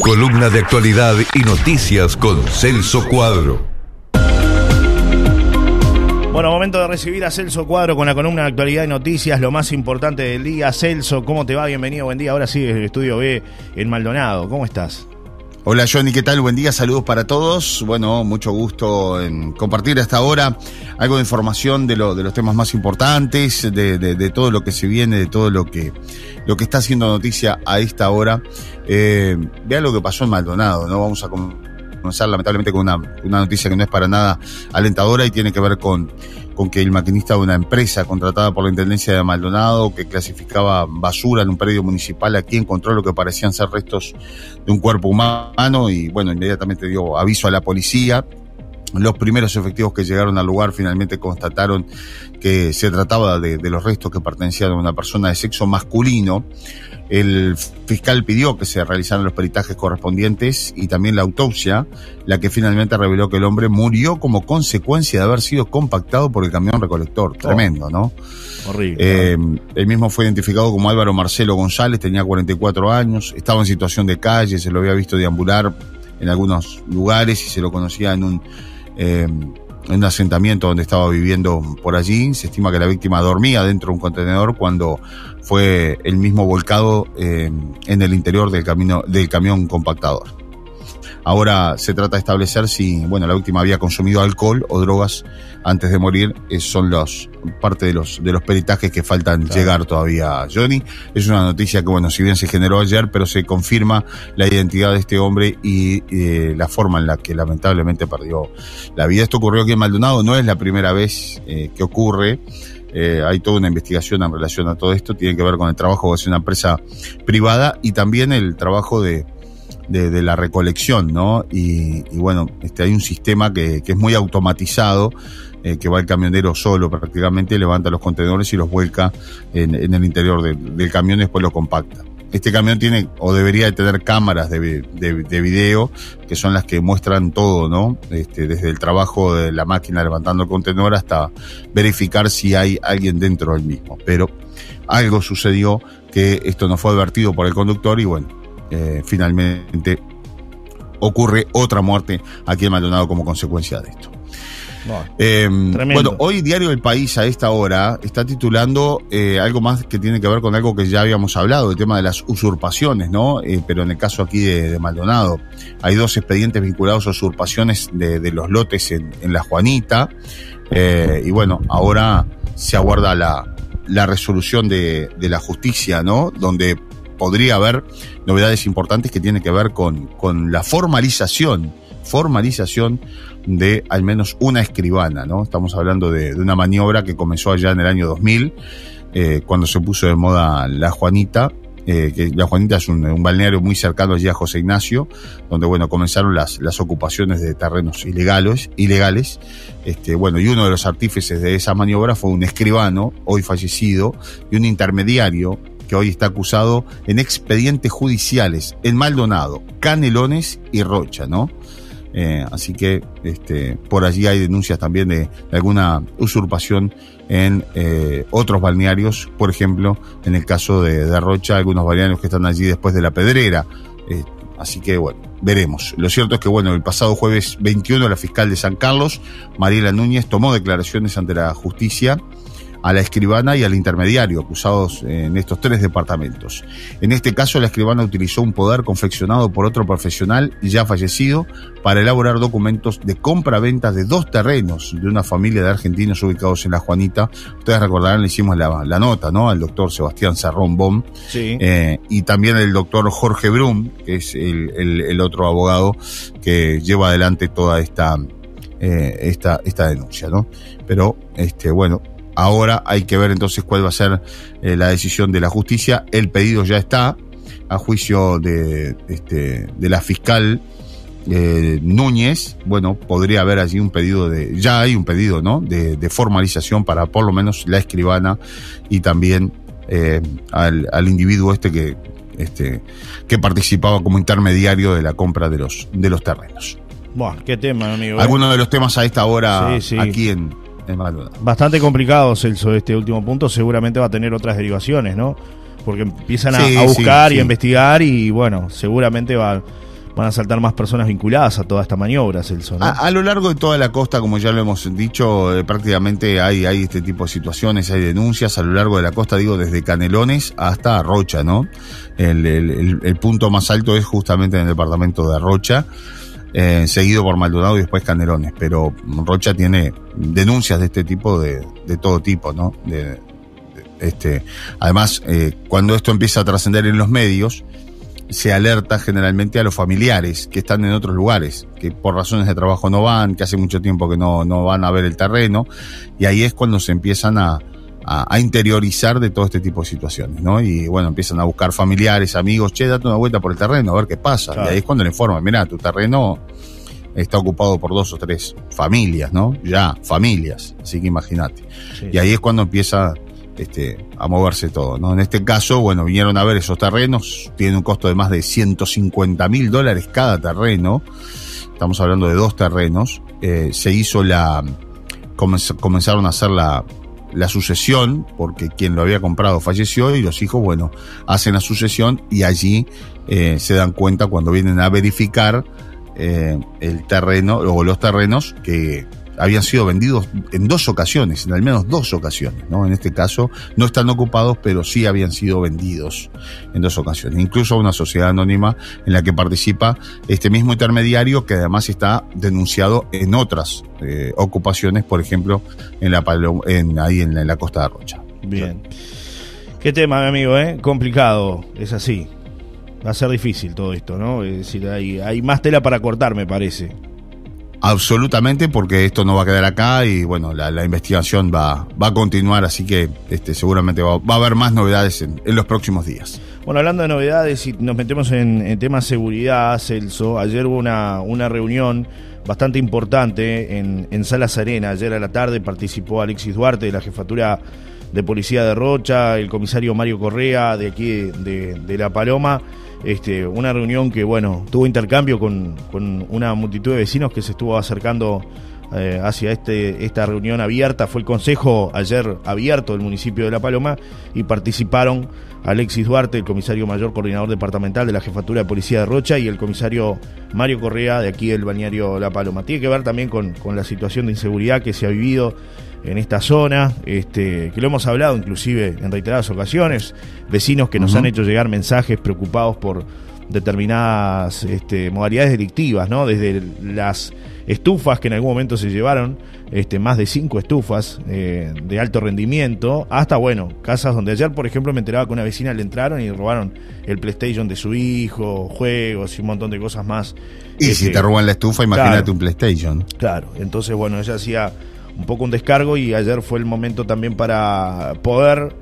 Columna de actualidad y noticias con Celso Cuadro. Bueno, momento de recibir a Celso Cuadro con la columna de actualidad y noticias, lo más importante del día. Celso, ¿cómo te va? Bienvenido, buen día. Ahora sí, el estudio B en Maldonado. ¿Cómo estás? Hola Johnny, ¿qué tal? Buen día, saludos para todos. Bueno, mucho gusto en compartir hasta ahora algo de información de, lo, de los temas más importantes, de, todo lo que se viene, de todo lo que, lo que está haciendo noticia a esta hora. Eh, vean lo que pasó en Maldonado, ¿no? Vamos a comenzar lamentablemente con una, una noticia que no es para nada alentadora y tiene que ver con con que el maquinista de una empresa contratada por la Intendencia de Maldonado, que clasificaba basura en un predio municipal, aquí encontró lo que parecían ser restos de un cuerpo humano y bueno, inmediatamente dio aviso a la policía. Los primeros efectivos que llegaron al lugar finalmente constataron que se trataba de, los restos que pertenecían a una persona de sexo masculino. El fiscal pidió que se realizaran los peritajes correspondientes y también la autopsia, la que finalmente reveló que el hombre murió como consecuencia de haber sido compactado por el camión recolector. Tremendo, ¿no? Horrible. Eh, el mismo fue identificado como Álvaro Marcelo González, tenía 44 años, estaba en situación de calle, se lo había visto deambular en algunos lugares y se lo conocía en un eh, en un asentamiento donde estaba viviendo por allí. Se estima que la víctima dormía dentro de un contenedor cuando fue el mismo volcado eh, en el interior del, camino, del camión compactador. Ahora se trata de establecer si, bueno, la víctima había consumido alcohol o drogas antes de morir. son los, parte de los, de los peritajes que faltan llegar todavía, Johnny. Es una noticia que, bueno, si bien se generó ayer, pero se confirma la identidad de este hombre y eh, la forma en la que lamentablemente perdió la vida. Esto ocurrió aquí en Maldonado, no es la primera vez eh, que ocurre. Eh, hay toda una investigación en relación a todo esto, tiene que ver con el trabajo de una empresa privada y también el trabajo de, de, la recolección, ¿no? Y, bueno, este, hay un sistema que, es muy automatizado, eh, que va el camionero solo prácticamente, levanta los contenedores y los vuelca en, el interior del camión y después lo compacta. Este camión tiene o debería de tener cámaras de, de, video que son las que muestran todo, ¿no? Este, desde el trabajo de la máquina levantando el contenedor hasta verificar si hay alguien dentro del mismo. Pero algo sucedió que esto no fue advertido por el conductor y bueno, eh, finalmente ocurre otra muerte aquí en Maldonado como consecuencia de esto. Em, bueno, hoy Diario del País a esta hora está titulando eh, algo más que tiene que ver con algo que ya habíamos hablado, el tema de las usurpaciones, ¿no? Eh, pero en el caso aquí de, Maldonado, hay dos expedientes vinculados a usurpaciones de, los lotes en, La Juanita, y bueno, ahora se aguarda la, la resolución de, de la justicia, ¿no? Donde podría haber novedades importantes que tienen que ver con, con la formalización, formalización de al menos una escribana, ¿no? Estamos hablando de, una maniobra que comenzó allá en el año 2000, eh, cuando se puso de moda la Juanita, eh, que la Juanita es un, balneario muy cercano allí a José Ignacio, donde bueno, comenzaron las, las ocupaciones de terrenos ilegales, ilegales. Este, bueno, y uno de los artífices de esa maniobra fue un escribano, hoy fallecido, y un intermediario que hoy está acusado en expedientes judiciales en Maldonado, Canelones y Rocha, ¿no? Eh, así que este, por allí hay denuncias también de, alguna usurpación en eh, otros balnearios, por ejemplo, en el caso de, Rocha, algunos balnearios que están allí después de la pedrera. Eh, así que bueno, veremos. Lo cierto es que bueno, el pasado jueves 21 la fiscal de San Carlos, Mariela Núñez, tomó declaraciones ante la justicia a la escribana y al intermediario, acusados en estos tres departamentos. En este caso, la escribana utilizó un poder confeccionado por otro profesional ya fallecido para elaborar documentos de compra-venta de dos terrenos de una familia de argentinos ubicados en La Juanita. Ustedes recordarán, le hicimos la, nota, ¿no? Al doctor Sebastián Sarrón Bom. Sí. Eh, y también el doctor Jorge Brum, que es el, otro abogado que lleva adelante toda esta, eh, esta, esta denuncia, ¿no? Pero, este, bueno, Ahora hay que ver entonces cuál va a ser eh, la decisión de la justicia. El pedido ya está a juicio de, este, de la fiscal eh, Núñez. Bueno, podría haber allí un pedido de, ya hay un pedido, ¿no? De, formalización para por lo menos la escribana y también eh, al, al, individuo este que, este, que participaba como intermediario de la compra de los, de los terrenos. Bueno, qué tema, amigo. Algunos de los temas a esta hora aquí en, Bastante complicado, Celso, este último punto. Seguramente va a tener otras derivaciones, ¿no? Porque empiezan a, buscar y a investigar y, bueno, seguramente va, van a saltar más personas vinculadas a toda esta maniobra, Celso. ¿no? A, lo largo de toda la costa, como ya lo hemos dicho, eh, prácticamente hay, hay este tipo de situaciones, hay denuncias a lo largo de la costa, digo, desde Canelones hasta Rocha, ¿no? El, el, punto más alto es justamente en el departamento de Rocha. Eh, seguido por Maldonado y después Canelones, pero Rocha tiene denuncias de este tipo de, de todo tipo, ¿no? De, este, además, eh, cuando esto empieza a trascender en los medios, se alerta generalmente a los familiares que están en otros lugares, que por razones de trabajo no van, que hace mucho tiempo que no, no van a ver el terreno, y ahí es cuando se empiezan a, a, interiorizar de todo este tipo de situaciones, ¿no? Y bueno, empiezan a buscar familiares, amigos, che, date una vuelta por el terreno, a ver qué pasa. Y ahí es cuando le informan, mira, tu terreno está ocupado por dos o tres familias, ¿no? Ya, familias, así que imagínate. Y ahí es cuando empieza este, a moverse todo. ¿no? En este caso, bueno, vinieron a ver esos terrenos, tienen un costo de más de 150 mil dólares cada terreno, estamos hablando de dos terrenos, eh, se hizo la, comenzaron a hacer la, la sucesión, porque quien lo había comprado falleció y los hijos, bueno, hacen la sucesión y allí eh, se dan cuenta cuando vienen a verificar eh, el terreno o los terrenos que habían sido vendidos en dos ocasiones, en al menos dos ocasiones, ¿no? En este caso no están ocupados, pero sí habían sido vendidos en dos ocasiones. Incluso una sociedad anónima en la que participa este mismo intermediario que además está denunciado en otras eh, ocupaciones, por ejemplo, en la en, ahí en la, costa de Rocha. Bien. Qué tema, mi amigo, ¿eh? Complicado, es así. Va a ser difícil todo esto, ¿no? Es decir, hay, hay más tela para cortar, me parece. Absolutamente, porque esto no va a quedar acá y bueno, la, investigación va, va a continuar, así que este, seguramente va, a haber más novedades en, los próximos días. Bueno, hablando de novedades y nos metemos en, en temas seguridad, Celso, ayer hubo una, una reunión bastante importante en, en Sala Serena. Ayer a la tarde participó Alexis Duarte de la Jefatura de Policía de Rocha, el comisario Mario Correa de aquí de, La Paloma este, una reunión que, bueno, tuvo intercambio con, una multitud de vecinos que se estuvo acercando eh, hacia este, esta reunión abierta. Fue el consejo ayer abierto del municipio de La Paloma y participaron Alexis Duarte, el comisario mayor coordinador departamental de la Jefatura de Policía de Rocha, y el comisario Mario Correa de aquí del balneario La Paloma. Tiene que ver también con, con la situación de inseguridad que se ha vivido en esta zona, este, que lo hemos hablado inclusive en reiteradas ocasiones, vecinos que nos han hecho llegar mensajes preocupados por determinadas este, modalidades delictivas, ¿no? Desde las estufas que en algún momento se llevaron, este, más de cinco estufas eh, de alto rendimiento, hasta, bueno, casas donde ayer, por ejemplo, me enteraba que una vecina le entraron y robaron el PlayStation de su hijo, juegos y un montón de cosas más. Y si este, te roban la estufa, imagínate un PlayStation. Claro, entonces, bueno, ella hacía un poco un descargo y ayer fue el momento también para poder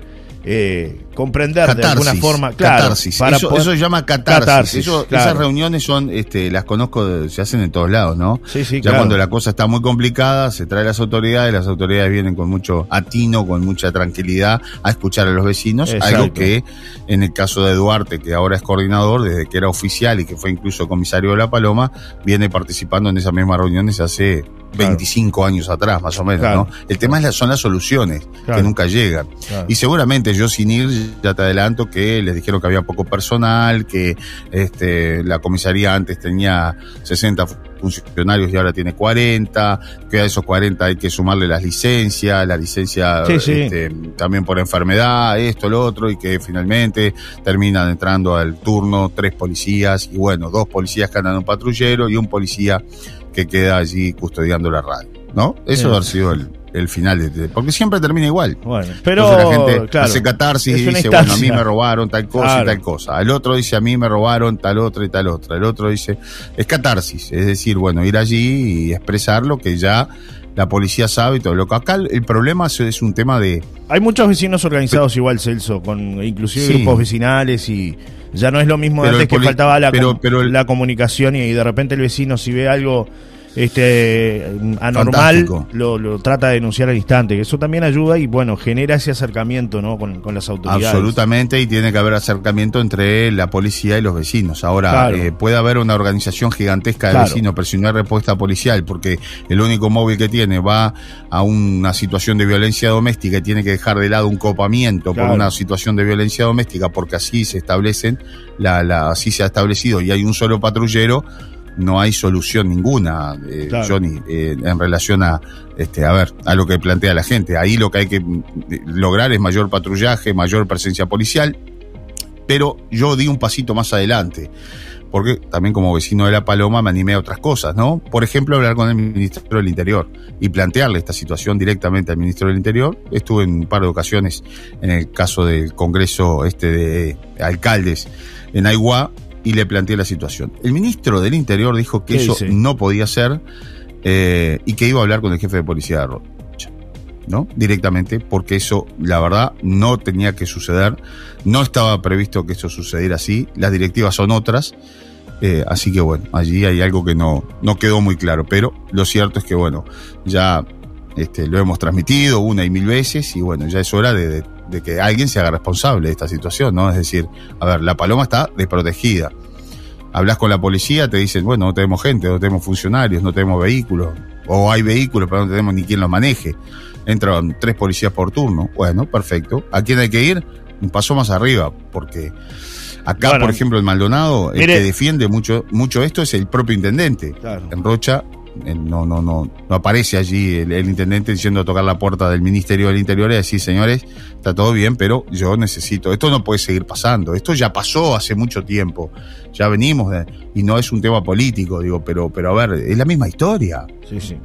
eh, comprender de alguna forma. Claro, Para eso, se llama catarsis. Esas reuniones son, este, las conozco, se hacen en todos lados, ¿no? Sí, sí, ya cuando la cosa está muy complicada, se trae las autoridades, las autoridades vienen con mucho atino, con mucha tranquilidad a escuchar a los vecinos, algo que en el caso de Duarte, que ahora es coordinador, desde que era oficial y que fue incluso comisario de La Paloma, viene participando en esas mismas reuniones hace 25 años atrás, más o menos, ¿no? El tema es son las soluciones que nunca llegan. Y seguramente yo sin ir, ya te adelanto que les dijeron que había poco personal, que este, la comisaría antes tenía 60 funcionarios y ahora tiene 40, que a esos 40 hay que sumarle las licencias, la licencia este, también por enfermedad, esto, lo otro, y que finalmente terminan entrando al turno tres policías, y bueno, dos policías que andan un patrullero y un policía que queda allí custodiando la radio, ¿no? Eso ha sido el, final, de, porque siempre termina igual. Bueno, pero la gente hace catarsis y dice, bueno, a mí me robaron tal cosa y tal cosa. El otro dice, a mí me robaron tal otra y tal otra. El otro dice, es catarsis, es decir, bueno, ir allí y expresar lo que ya la policía sabe y todo. Lo que acá el problema es un tema de... Hay muchos vecinos organizados igual, Celso, con inclusive grupos vecinales y ya no es lo mismo de antes que faltaba la, la comunicación y, de repente el vecino si ve algo este anormal lo, lo, trata de denunciar al instante. Eso también ayuda y bueno, genera ese acercamiento ¿no? con, las autoridades. Absolutamente, y tiene que haber acercamiento entre la policía y los vecinos. Ahora, eh, puede haber una organización gigantesca de vecinos, pero si no hay respuesta policial, porque el único móvil que tiene va a una situación de violencia doméstica y tiene que dejar de lado un copamiento por una situación de violencia doméstica, porque así se establecen, la, la, así se ha establecido y hay un solo patrullero no hay solución ninguna, eh, Johnny, eh, en relación a, este, a ver, a lo que plantea la gente. Ahí lo que hay que eh, lograr es mayor patrullaje, mayor presencia policial, pero yo di un pasito más adelante, porque también como vecino de La Paloma me animé a otras cosas, ¿no? Por ejemplo, hablar con el ministro del Interior y plantearle esta situación directamente al ministro del Interior. Estuve en un par de ocasiones en el caso del Congreso este de alcaldes en Aiguá y le planteé la situación. El ministro del Interior dijo que eso no podía ser eh, y que iba a hablar con el jefe de policía de Rocha, ¿no? Directamente, porque eso, la verdad, no tenía que suceder. No estaba previsto que eso sucediera así. Las directivas son otras. Eh, así que bueno, allí hay algo que no, no quedó muy claro. Pero lo cierto es que bueno, ya este, lo hemos transmitido una y mil veces y bueno, ya es hora de de que alguien se haga responsable de esta situación, ¿no? Es decir, a ver, la paloma está desprotegida. Hablas con la policía, te dicen, bueno, no tenemos gente, no tenemos funcionarios, no tenemos vehículos, o hay vehículos, pero no tenemos ni quien los maneje. Entran tres policías por turno. Bueno, perfecto. ¿A quién hay que ir? Un paso más arriba, porque acá, por ejemplo, en Maldonado, el que defiende mucho, mucho esto es el propio intendente. En Rocha no, no, no, no aparece allí el, intendente diciendo a tocar la puerta del Ministerio del Interior y decir, señores, está todo bien, pero yo necesito, esto no puede seguir pasando, esto ya pasó hace mucho tiempo, ya venimos y no es un tema político, digo, pero, pero a ver, es la misma historia.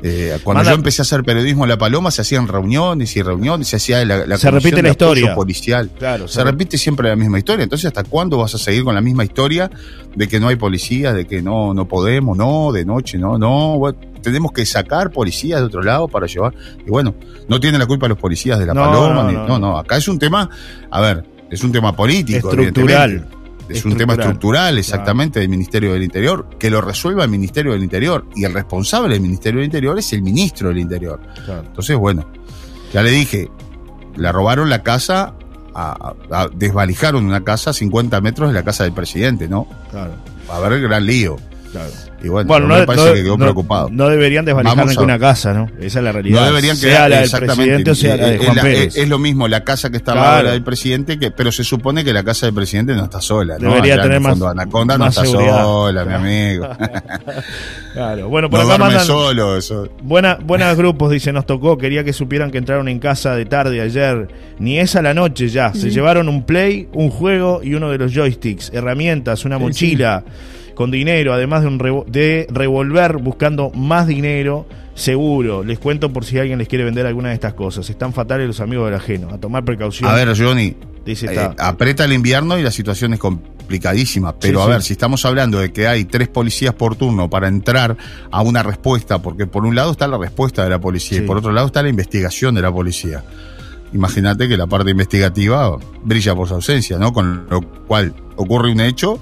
Eh, cuando yo empecé a hacer periodismo en La Paloma se hacían reuniones y reuniones, se hacía la, se repite la historia policial. Claro, se, repite siempre la misma historia. Entonces, ¿hasta cuándo vas a seguir con la misma historia de que no hay policía, de que no, no podemos, no, de noche, no, no, tenemos que sacar policías de otro lado para llevar? Y bueno, no tienen la culpa los policías de La Paloma, no, no, acá es un tema, a ver, es un tema político, estructural. Es un tema estructural, exactamente, del Ministerio del Interior, que lo resuelva el Ministerio del Interior. Y el responsable del Ministerio del Interior es el ministro del Interior. Entonces, bueno, ya le dije, le robaron la casa, desvalijaron una casa a 50 metros de la casa del presidente, ¿no? Claro. Va a haber gran lío. Claro. Y bueno, no, me parece que quedó preocupado. No deberían desvalijar ninguna casa, ¿no? Esa es la realidad. No deberían sea la del presidente o sea la de Juan Pérez. Es, lo mismo la casa que está claro. la del presidente, que, pero se supone que la casa del presidente no está sola. Debería tener más. Anaconda no está sola, mi amigo. claro, bueno, por no acá solo eso. Buena, buenas grupos, dice, nos tocó, quería que supieran que entraron en casa de tarde ayer. Ni esa la noche ya. Se llevaron un play, un juego y uno de los joysticks, herramientas, una mochila con dinero, además de, un de revolver buscando más dinero, seguro. Les cuento por si alguien les quiere vender alguna de estas cosas. Están fatales los amigos del ajeno. A tomar precaución. A ver, Johnny. Dice, eh, aprieta el invierno y la situación es complicadísima. Pero a ver, si estamos hablando de que hay tres policías por turno para entrar a una respuesta, porque por un lado está la respuesta de la policía y por otro lado está la investigación de la policía. Imagínate que la parte investigativa brilla por su ausencia, ¿no? Con lo cual ocurre un hecho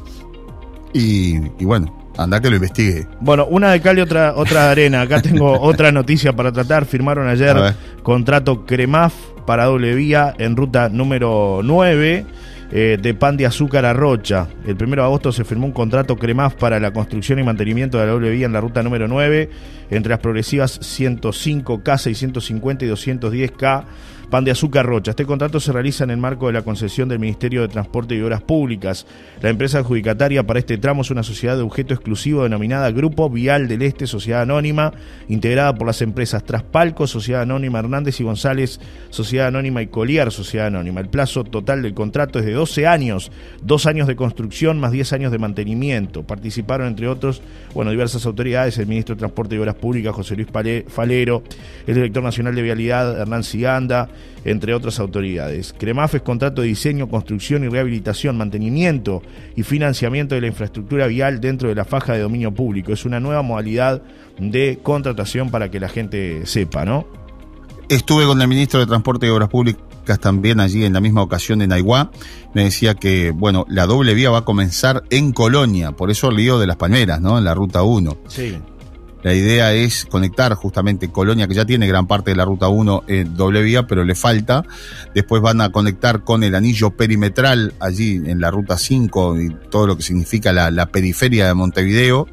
y, bueno, anda que lo investigue. Bueno, una de cal y otra, otra de arena. Acá tengo otra noticia para tratar. Firmaron ayer contrato Cremaf para doble vía en ruta número 9. Eh, de pan de azúcar a Rocha. El 1 de agosto se firmó un contrato CREMAF para la construcción y mantenimiento de la doble vía en la ruta número 9 entre las progresivas 105K, 650 y 210K Pan de Azúcar Rocha. Este contrato se realiza en el marco de la concesión del Ministerio de Transporte y Obras Públicas. La empresa adjudicataria para este tramo es una sociedad de objeto exclusivo denominada Grupo Vial del Este, Sociedad Anónima, integrada por las empresas Traspalco, Sociedad Anónima Hernández y González, Sociedad Anónima y Coliar, Sociedad Anónima. El plazo total del contrato es de 12 años, dos años de construcción más 10 años de mantenimiento. Participaron, entre otros, bueno, diversas autoridades, el ministro de Transporte y Obras Públicas, José Luis Falero, el director nacional de Vialidad, Hernán Ciganda, entre otras autoridades. CREMAF es contrato de diseño, construcción y rehabilitación, mantenimiento y financiamiento de la infraestructura vial dentro de la faja de dominio público. Es una nueva modalidad de contratación para que la gente sepa, ¿no? Estuve con el ministro de Transporte y Obras Públicas también allí en la misma ocasión en Aiguá. Me decía que, bueno, la doble vía va a comenzar en Colonia, por eso el lío de las palmeras, ¿no? En la ruta 1. Sí La idea es conectar justamente Colonia, que ya tiene gran parte de la ruta 1 en doble vía, pero le falta. Después van a conectar con el anillo perimetral allí en la ruta 5 y todo lo que significa la, la periferia de Montevideo.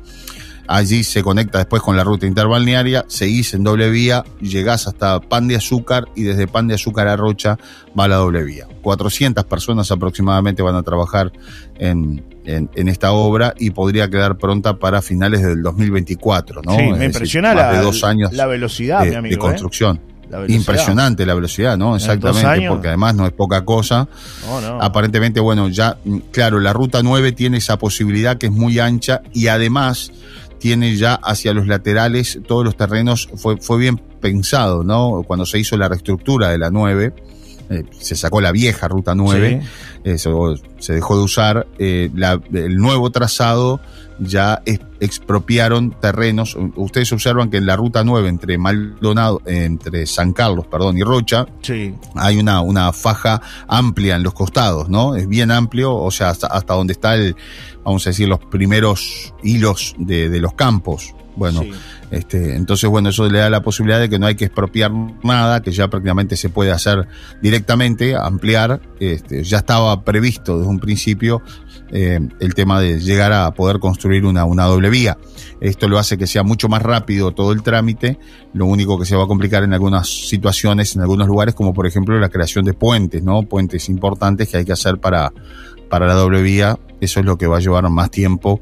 Allí se conecta después con la ruta interbalnearia, seguís en doble vía, llegás hasta Pan de Azúcar y desde Pan de Azúcar a Rocha va la doble vía. 400 personas aproximadamente van a trabajar en, en, en esta obra y podría quedar pronta para finales del 2024, ¿no? Sí, Es me decir, impresiona más la, de dos años la velocidad, de, mi amigo. de ¿eh? construcción. La. Impresionante la velocidad, ¿no? Exactamente, porque además no es poca cosa. No. Aparentemente, bueno, ya, mm, claro, la ruta 9 tiene esa posibilidad que es muy ancha y además tiene ya hacia los laterales todos los terrenos, fue, fue bien pensado, ¿no? Cuando se hizo la reestructura de la 9, eh, se sacó la vieja ruta 9, Sí. se dejó de usar, eh, la- el nuevo trazado ya es- expropiaron terrenos. Ustedes observan que en la ruta 9 entre Maldonado, entre San Carlos, perdón, y Rocha, Sí, hay una, una faja amplia en los costados, ¿no? Es bien amplio, o sea, hasta, hasta donde está el, vamos a decir, los primeros hilos de, de los campos. Bueno, sí. este, entonces, bueno, eso le da la posibilidad de que no hay que expropiar nada, que ya prácticamente se puede hacer directamente, ampliar. Este, ya estaba previsto desde un principio eh, el tema de llegar a poder construir una, una doble vía. Esto lo hace que sea mucho más rápido todo el trámite. Lo único que se va a complicar en algunas situaciones, en algunos lugares, como por ejemplo la creación de puentes, ¿no? Puentes importantes que hay que hacer para, para la doble vía. Eso es lo que va a llevar más tiempo.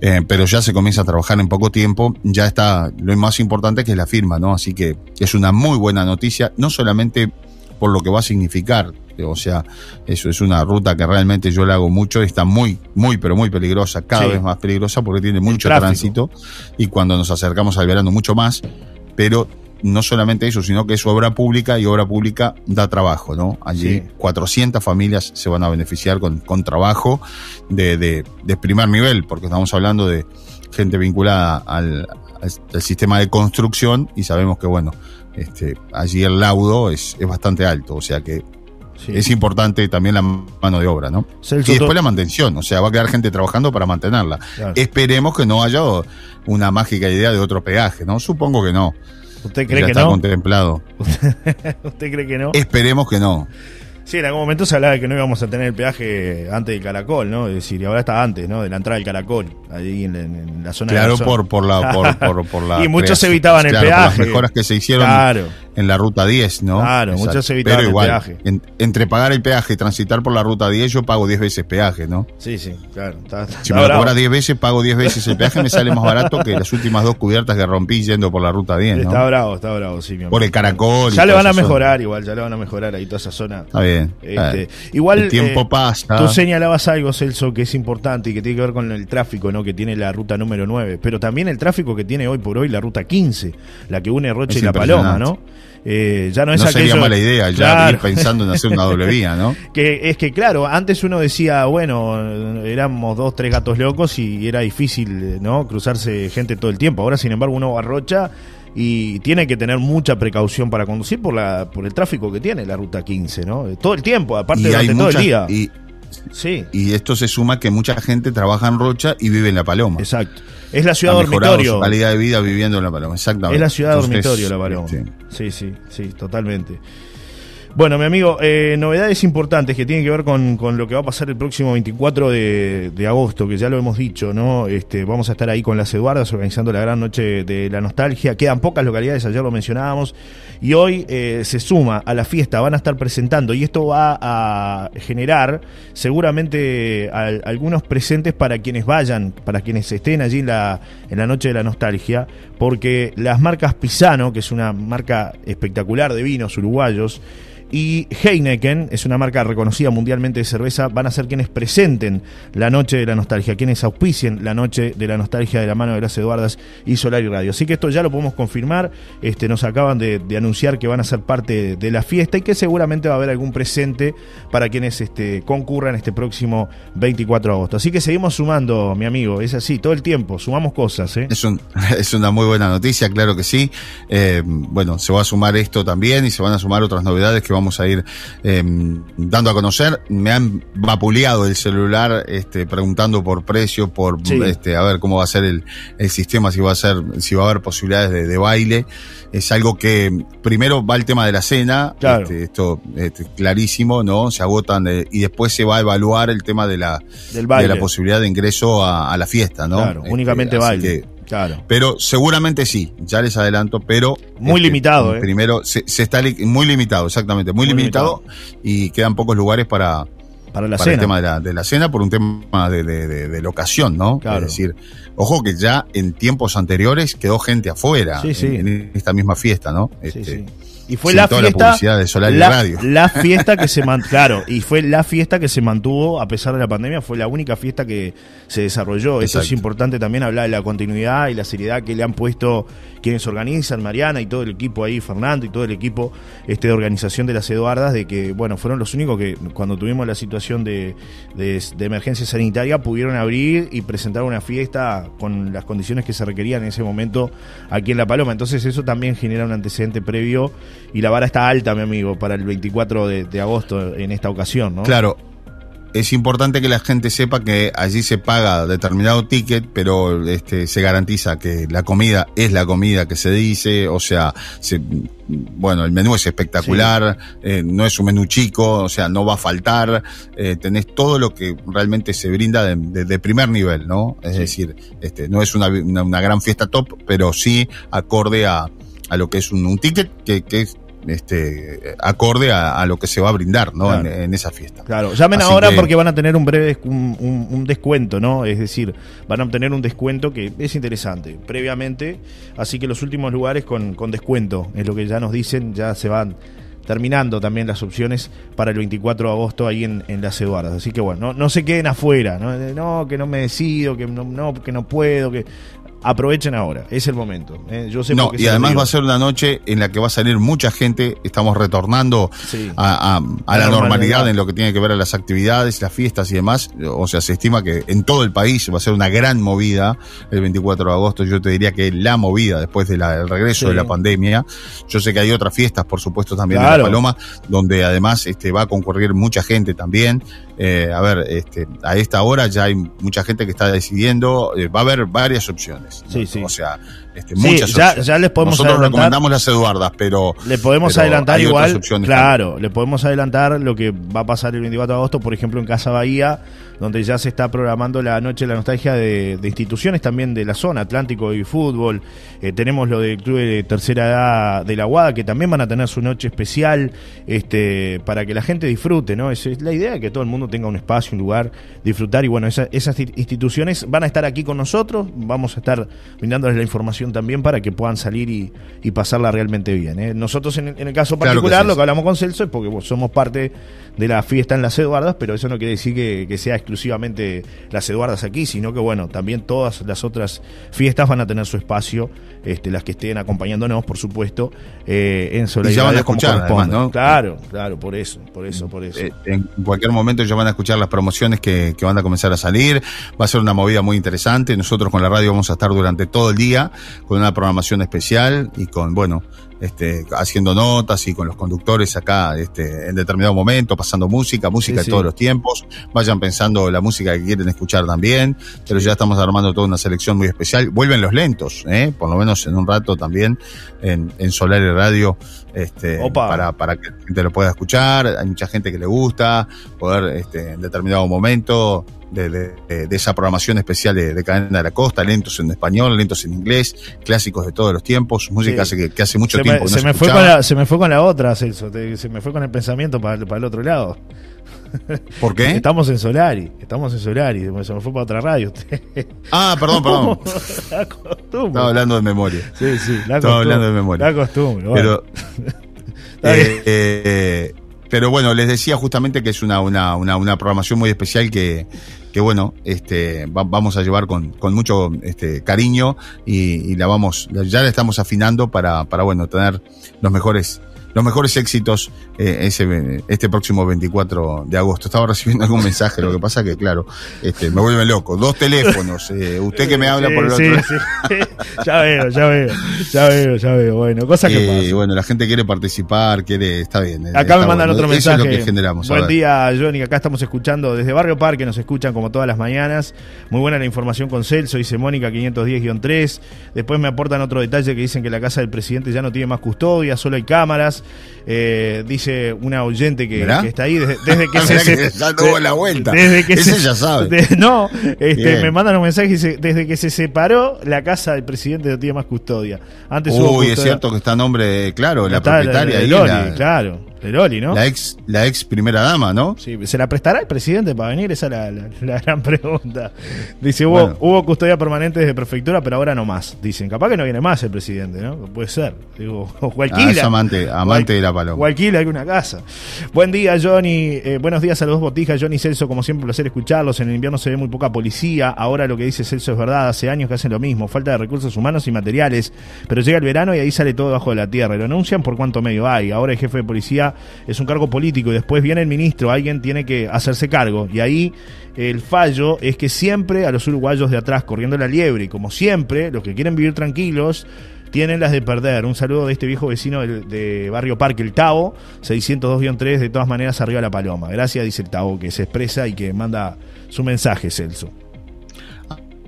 Eh, pero ya se comienza a trabajar en poco tiempo, ya está lo más importante que es la firma, ¿no? Así que es una muy buena noticia, no solamente por lo que va a significar, o sea, eso es una ruta que realmente yo la hago mucho, está muy, muy, pero muy peligrosa, cada Sí. vez más peligrosa porque tiene mucho tránsito y cuando nos acercamos al verano mucho más, pero no solamente eso, sino que es obra pública y obra pública da trabajo, ¿no? Allí Sí. 400 familias se van a beneficiar con, con trabajo de, de, de primer nivel, porque estamos hablando de gente vinculada al, al- sistema de construcción y sabemos que, bueno, este, allí el laudo es, es bastante alto, o sea que sí. es importante también la mano de obra, ¿no? Celso, Y después la mantención, o sea, va a quedar gente trabajando para mantenerla. Claro. Esperemos que no haya una mágica idea de otro peaje, ¿no? Supongo que no. ¿Usted Ya cree que está no? contemplado. ¿Usted cree que no? Esperemos que no. Sí, en algún momento se hablaba de que no íbamos a tener el peaje antes del Caracol, ¿no? Es decir, y ahora está antes, ¿no? De la entrada del Caracol, ahí en, en la zona de Claro, la zona. por, por la, por, por, por la Y muchos creación. evitaban el Claro, por peaje. las mejoras que se hicieron Claro. en la ruta 10, ¿no? Claro, muchos evitaban Pero el peaje. en- entre pagar el peaje y transitar por la ruta 10, yo pago 10 veces peaje, ¿no? Sí, sí, claro. Está, está Si me lo cobras 10 veces, pago 10 veces el peaje, me sale más barato que las últimas dos cubiertas que rompí yendo por la ruta 10, ¿no? Está bravo, está bravo, sí, mi amor. Por el caracol. Ya le van a zona. mejorar igual, ya le van a mejorar ahí toda esa zona. Está bien. Este, Eh, igual el tiempo eh, pasa. Tú señalabas algo, Celso, que es importante y que tiene que ver con el tráfico, ¿no? Que tiene la ruta número 9, pero también el tráfico que tiene hoy por hoy la ruta 15, la que une Roche Es y La Paloma. ¿no? Eh, ya no no es sería aquello- mala idea ya Claro. ir pensando en hacer una doble vía, ¿no? Que es que claro, antes uno decía, bueno, éramos dos, tres gatos locos y era difícil, ¿no? Cruzarse gente todo el tiempo. Ahora, sin embargo, uno barrocha y tiene que tener mucha precaución para conducir por la por el tráfico que tiene la ruta 15, ¿no? Todo el tiempo, aparte durante todo el día. y, Sí, y esto se suma que mucha gente trabaja en Rocha y vive en La Paloma. exacto. Es la ciudad ha dormitorio. su calidad de vida viviendo en La Paloma, exactamente. Es la ciudad Entonces, dormitorio, la Paloma. Sí, sí, sí, totalmente. Bueno, mi amigo, eh, novedades importantes que tienen que ver con, con lo que va a pasar el próximo 24 de, de agosto, que ya lo hemos dicho, ¿no? Este, vamos a estar ahí con las Eduardas organizando la gran noche de la nostalgia. Quedan pocas localidades, ayer lo mencionábamos, y hoy eh, se suma a la fiesta, van a estar presentando, y esto va a generar seguramente al- algunos presentes para quienes vayan, para quienes estén allí en la, en la noche de la nostalgia, porque las marcas Pisano, que es una marca espectacular de vinos uruguayos, y Heineken, es una marca reconocida mundialmente de cerveza, van a ser quienes presenten la Noche de la Nostalgia, quienes auspicien la Noche de la Nostalgia de la mano de las Eduardas y Solar y Radio. Así que esto ya lo podemos confirmar, este, nos acaban de, anunciar que van a ser parte de la fiesta y que seguramente va a haber algún presente para quienes este, concurran este próximo 24 de agosto. Así que seguimos sumando, mi amigo, es así, todo el tiempo, sumamos cosas. ¿eh? Es una muy buena noticia, claro que sí. Eh, bueno, se va a sumar esto también y se van a sumar otras novedades que vamos a ir eh, dando a conocer. Me han vapuleado el celular este, preguntando por precio, por Sí. este, a ver cómo va a ser el, el sistema, si va a ser, si va a haber posibilidades de, de baile. Es algo que primero va el tema de la cena, Claro. este, esto este, clarísimo, ¿no? Se agotan eh, y después se va a evaluar el tema de la, Del baile. de la posibilidad de ingreso a, a la fiesta, ¿no? Claro, Este, únicamente baile. que- Claro. pero seguramente sí, ya les adelanto, pero Muy limitado, ¿eh? Primero se, se está li- muy limitado, exactamente, muy, Muy limitado, y quedan pocos lugares para, Para la para el cena. tema de la, de la cena por un tema de, de, de- locación, ¿no? Claro. Es decir, ojo que ya en tiempos anteriores quedó gente afuera Sí, sí. En, en esta misma fiesta, ¿no? Sí, Este, sí. Y fue la toda la fiesta. publicidad de Solar y la, Radio. la fiesta que se mantuvo. Claro, y fue la fiesta que se mantuvo a pesar de la pandemia. Fue la única fiesta que se desarrolló. Eso es importante también hablar de la continuidad y la seriedad que le han puesto quienes organizan, Mariana y todo el equipo ahí, Fernando y todo el equipo este, de organización de las Eduardas, de que, bueno, fueron los únicos que cuando tuvimos la situación de, de, emergencia sanitaria pudieron abrir y presentar una fiesta con las condiciones que se requerían en ese momento aquí en La Paloma. Entonces eso también genera un antecedente previo y la vara está alta, mi amigo, para el 24 de, de agosto en esta ocasión, ¿no? Claro. Es importante que la gente sepa que allí se paga determinado ticket, pero este, se garantiza que la comida es la comida que se dice, o sea, se- bueno, el menú es espectacular, eh, no es un menú chico, o sea, no va a faltar, eh, tenés todo lo que realmente se brinda de, de- de primer nivel, ¿no? Es Sí. decir, este, no es una, una- una gran fiesta top, pero sí acorde a, a lo que es un, un ticket que, que es este, acorde a, a lo que se va a brindar, ¿no? Claro. En, en esa fiesta. Claro, llamen Así ahora que- porque van a tener un breve un, un- un descuento, ¿no? Es decir, van a obtener un descuento que es interesante previamente, así que los últimos lugares con, con descuento, es lo que ya nos dicen, ya se van terminando también las opciones para el 24 de agosto ahí en, en las Eduardas. Así que bueno, no, no se queden afuera, ¿no? No, que no me decido, que no, no, que no puedo, que aprovechen ahora, es el momento. ¿eh? Yo sé No, y además va a ser una noche en la que va a salir mucha gente. Estamos retornando Sí. a, a- a La la normalidad. normalidad en lo que tiene que ver a las actividades, las fiestas y demás. O sea, se estima que en todo el país va a ser una gran movida el 24 de agosto. Yo te diría que la movida después del regreso Sí. de la pandemia. Yo sé que hay otras fiestas, por supuesto, también en. La Paloma, donde además este, va a concurrir mucha gente también. Eh, a ver, este, a esta hora ya hay mucha gente que está decidiendo. eh, va a haber varias opciones. Sí, sí. O sea, este, muchas ya- opciones. ya les podemos Nosotros adelantar. recomendamos las Eduardas, pero Le podemos pero adelantar igual, claro, le podemos adelantar lo que va a pasar el 24 de agosto, por ejemplo, en Casa Bahía, donde ya se está programando la Noche de la Nostalgia de, de instituciones también de la zona, Atlántico y Fútbol. Eh, tenemos lo del Club de Tercera Edad de la Guada, que también van a tener su noche especial este, para que la gente disfrute, ¿no? Esa es la idea, que todo el mundo tenga un espacio, un lugar, disfrutar. Y bueno, esa- esas instituciones van a estar aquí con nosotros, vamos a estar brindándoles la información también para que puedan salir y, y pasarla realmente bien. ¿eh? Nosotros en el, en el caso Claro que particular, sí, lo que hablamos con Celso es porque bueno, somos parte de la fiesta en las Eduardas, pero eso no quiere decir que, que sea exclusivamente las Eduardas aquí, sino que bueno, también todas las otras fiestas van a tener su espacio, este, las que estén acompañándonos, por supuesto, eh, en Y ya van a solidaridad escuchar, además, ¿no? Claro, claro, por eso, por eso, por eso. Eh, en cualquier momento ya van a escuchar las promociones que, que van a comenzar a salir. Va a ser una movida muy interesante. Nosotros con la radio vamos a estar durante todo el día con una programación especial y con, bueno, este, haciendo notas y con los conductores acá este, en determinado momento, pasando música, música Sí, de sí. todos los tiempos. Vayan pensando la música que quieren escuchar también. Pero ya estamos armando toda una selección muy especial. Vuelven los lentos, ¿eh? por lo menos en un rato también en, en Solar y Radio. Este, Opa. para, para que la gente lo pueda escuchar. Hay mucha gente que le gusta poder este, en determinado momento de, de- esa programación especial de, de Cadena de la Costa, lentos en español, lentos en inglés, clásicos de todos los tiempos, música Sí. que, que hace mucho se tiempo me, que no se se me fue la, se me fue con la otra, Celso. te- se me fue con el pensamiento para, para el otro lado. ¿Por qué? Estamos en Solari, estamos en Solari, se me fue para otra radio. Ah, perdón, perdón. la costumbre. Estaba hablando de memoria. Sí, sí, la Estaba hablando de memoria. La costumbre. bueno. Pero, eh, eh, pero bueno, les decía justamente que es una, una, una, una programación muy especial que, que bueno, este, va- vamos a llevar con, con mucho este, cariño y, y la vamos, ya la estamos afinando para, para bueno, tener los mejores los mejores éxitos eh, ese, este próximo 24 de agosto. Estaba recibiendo algún mensaje, lo que pasa que, claro, este, me vuelve loco. Dos teléfonos, eh, usted que me habla por el otro Sí, sí. ya veo, ya veo, ya veo, ya veo. Bueno, cosa que Eh, pasa. bueno, la gente quiere participar, quiere, está bien. eh, Acá está me mandan bueno. otro Eso mensaje. es lo que generamos. Buen día, Johnny. Acá estamos escuchando desde Barrio Parque, nos escuchan como todas las mañanas. Muy buena la información con Celso, dice Mónica 510-3. Después me aportan otro detalle que dicen que la casa del presidente ya no tiene más custodia, solo hay cámaras. Eh, dice una oyente que, que está ahí desde, desde que se. Que se- la vuelta. Desde que Ese se- ya sabe. de- no, este, me mandan un mensaje y dice: desde que se separó, la casa del presidente no tiene más custodia. Antes hubo Uy, es custodia- cierto que está nombre, claro, la propietaria de ahí, Loli, la, claro, de Loli, ¿no? la ex, la ex primera dama, ¿no? Sí, ¿Se la prestará el presidente para venir? Esa es la, la- la gran pregunta. Dice, hubo, Bueno. hubo custodia permanente desde prefectura, pero ahora no más. Dicen, capaz que no viene más el presidente, ¿no? Puede ser. Digo, o Ah, alquila. es amante, amante O de la paloma. O alquila alguna casa. Buen día, Johnny. Eh, buenos días a los dos botijas. Johnny y Celso, como siempre, un placer escucharlos. En el invierno se ve muy poca policía. Ahora lo que dice Celso es verdad. Hace años que hacen lo mismo. Falta de recursos humanos y materiales. Pero llega el verano y ahí sale todo bajo de la tierra. Y lo anuncian por cuánto medio hay. Ahora el jefe de policía es un cargo político y después viene el ministro. Alguien tiene que hacerse cargo. Y ahí el fallo es que siempre a los uruguayos de atrás corriendo la liebre. Y como siempre, los que quieren vivir tranquilos tienen las de perder. Un saludo de este viejo vecino de Barrio Parque, el Tavo, 602-3, de todas maneras arriba la paloma. Gracias, dice el Tavo, que se expresa y que manda su mensaje, Celso.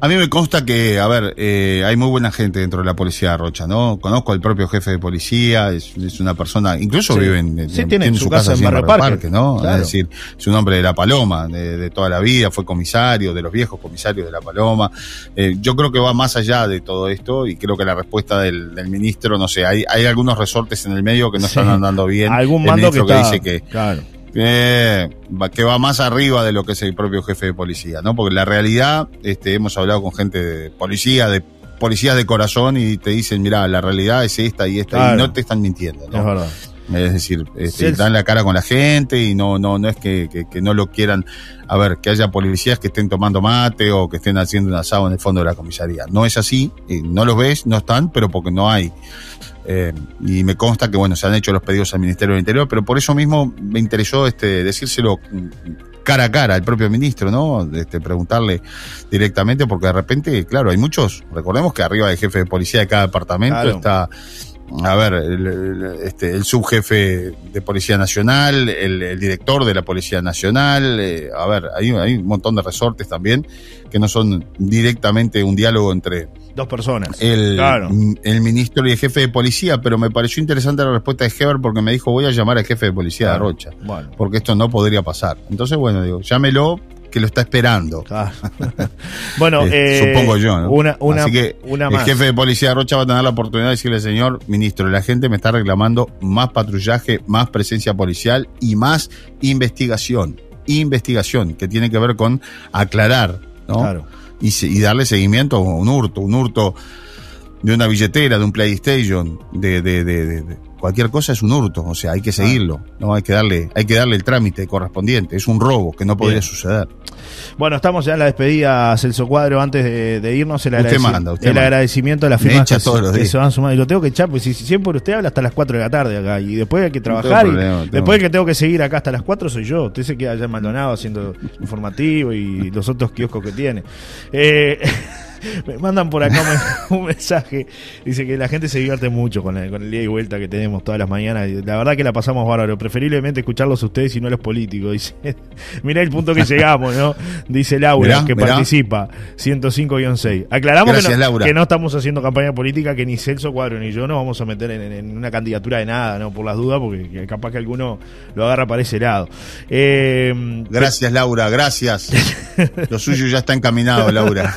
A mí me consta que, a ver, eh, hay muy buena gente dentro de la policía de Rocha, ¿no? Conozco al propio jefe de policía, es, es una persona, incluso Sí. vive en, Sí, en- tiene su casa en Barrio Parque, ¿no? claro. Es decir, es un hombre de la Paloma, de, de toda la vida, fue comisario, de los viejos comisarios de la Paloma. Eh, yo creo que va más allá de todo esto y creo que la respuesta del, del ministro, no sé, hay, hay algunos resortes en el medio que no Sí. están andando bien. Algún El mando que, está, dice que Claro. Eh, que va más arriba de lo que es el propio jefe de policía, ¿no? Porque la realidad, este, hemos hablado con gente de policía, de policías de corazón y te dicen, mira, la realidad es esta y esta Claro. y no te están mintiendo, Es ¿no? verdad. Es decir, este, dan la cara con la gente y no, no, no es que, que- que no lo quieran, a ver, que haya policías que estén tomando mate o que estén haciendo un asado en el fondo de la comisaría. No es así, eh, no los ves, no están, pero porque no hay. Eh, y me consta que bueno, se han hecho los pedidos al Ministerio del Interior, pero por eso mismo me interesó este decírselo cara a cara al propio ministro, ¿no? Este, preguntarle directamente, porque de repente, claro, hay muchos, recordemos que arriba del jefe de policía de cada departamento Claro. está a ver, el, el- este, el subjefe de Policía Nacional, el, el director de la Policía Nacional, eh, a ver, hay, hay un montón de resortes también que no son directamente un diálogo entre Dos personas. el, Claro. el ministro y el jefe de policía, pero me pareció interesante la respuesta de Heber porque me dijo voy a llamar al jefe de policía de. Rocha, Bueno. porque esto no podría pasar. Entonces, bueno, digo, llámelo que lo está esperando. Claro. bueno, Eh, supongo yo, ¿no? Una, una, Así que una el más. jefe de policía de Rocha va a tener la oportunidad de decirle, señor ministro, la gente me está reclamando más patrullaje, más presencia policial y más investigación. Investigación que tiene que ver con aclarar, ¿no? Claro. Y, y darle seguimiento a un hurto, un hurto de una billetera, de un PlayStation, de, de, de- de cualquier cosa es un hurto, o sea, hay que seguirlo, no hay que darle, hay que darle el trámite correspondiente, es un robo que no podría Bien. suceder. Bueno, estamos ya en la despedida, Celso Cuadro. Antes de, de irnos, el, Usted agradeci- manda, el manda. agradecimiento a las firmas que, todos los que días. se van sumando. Y lo tengo que echar, pues si si siempre usted habla hasta las 4 de la tarde acá. Y después hay que trabajar. y problema, después que tengo que seguir acá hasta las 4 soy yo. Usted se queda allá en Maldonado haciendo informativo y los otros kioscos que tiene. Eh, me mandan por acá un, mensaje. Dice que la gente se divierte mucho con el, con el día y vuelta que tenemos todas las mañanas. La verdad que la pasamos bárbaro. Preferiblemente escucharlos ustedes y no los políticos. Dice, mirá el punto que llegamos, ¿no? Dice Laura, Mirá, que mirá. participa. 105-6. Aclaramos que Gracias, no, Laura. que no estamos haciendo campaña política, que ni Celso Cuadro ni yo nos vamos a meter en, en una candidatura de nada, ¿no? Por las dudas, porque que capaz que alguno lo agarra para ese lado. Eh, Gracias, Laura, gracias. Lo suyo ya está encaminado, Laura.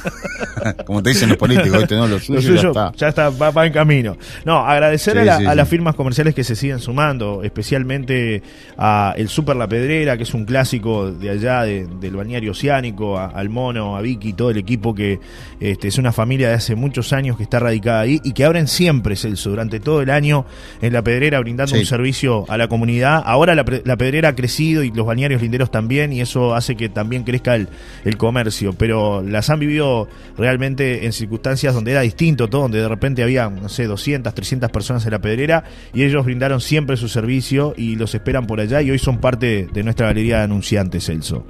Como te dicen los políticos, ¿viste? No, lo suyo, Lo suyo ya está. ya está, va, va en camino. No, agradecer Sí, a, la- sí, a sí. las firmas comerciales que se siguen sumando, especialmente a el Super La Pedrera, que es un clásico de allá de- del balneario oceánico, a- al Mono, a Vicky, todo el equipo que este, es una familia de hace muchos años que está radicada ahí y que abren siempre, Celso, durante todo el año en La Pedrera brindando un servicio a la comunidad. Ahora la, la Pedrera ha crecido y los balnearios linderos también y eso hace que también crezca el, el comercio, pero las han vivido realmente en circunstancias donde era distinto todo, donde de repente había, no sé, 200, 300 personas en la pedrera y ellos brindaron siempre su servicio y los esperan por allá y hoy son parte de nuestra galería de anunciantes, Celso.